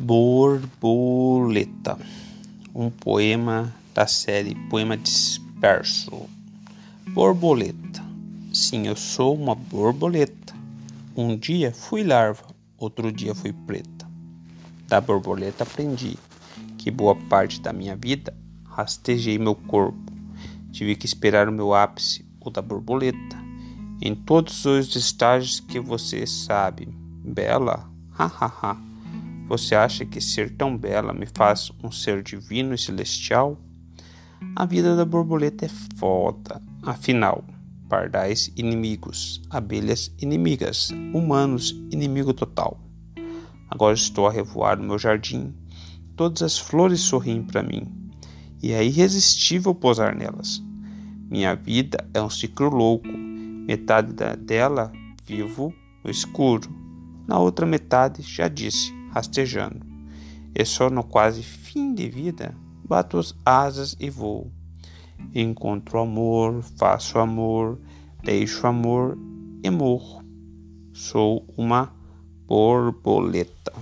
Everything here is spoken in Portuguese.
Borboleta, um poema da série Poema Disperso. Borboleta, sim, eu sou uma borboleta. Um dia fui larva, outro dia fui preta. Da borboleta aprendi que boa parte da minha vida rastejei meu corpo. Tive que esperar o meu ápice, o da borboleta, em todos os estágios que você sabe. Bela, hahaha. Você acha que ser tão bela me faz um ser divino e celestial? A vida da borboleta é foda. Afinal, pardais inimigos, abelhas inimigas, humanos inimigo total. Agora estou a revoar no meu jardim. Todas as flores sorriem para mim, e é irresistível pousar nelas. Minha vida é um ciclo louco. Metade dela vivo no escuro, na outra metade, já disse, rastejando. E só no quase fim de vida bato as asas e voo. Encontro amor, faço amor, deixo amor e morro. Sou uma borboleta.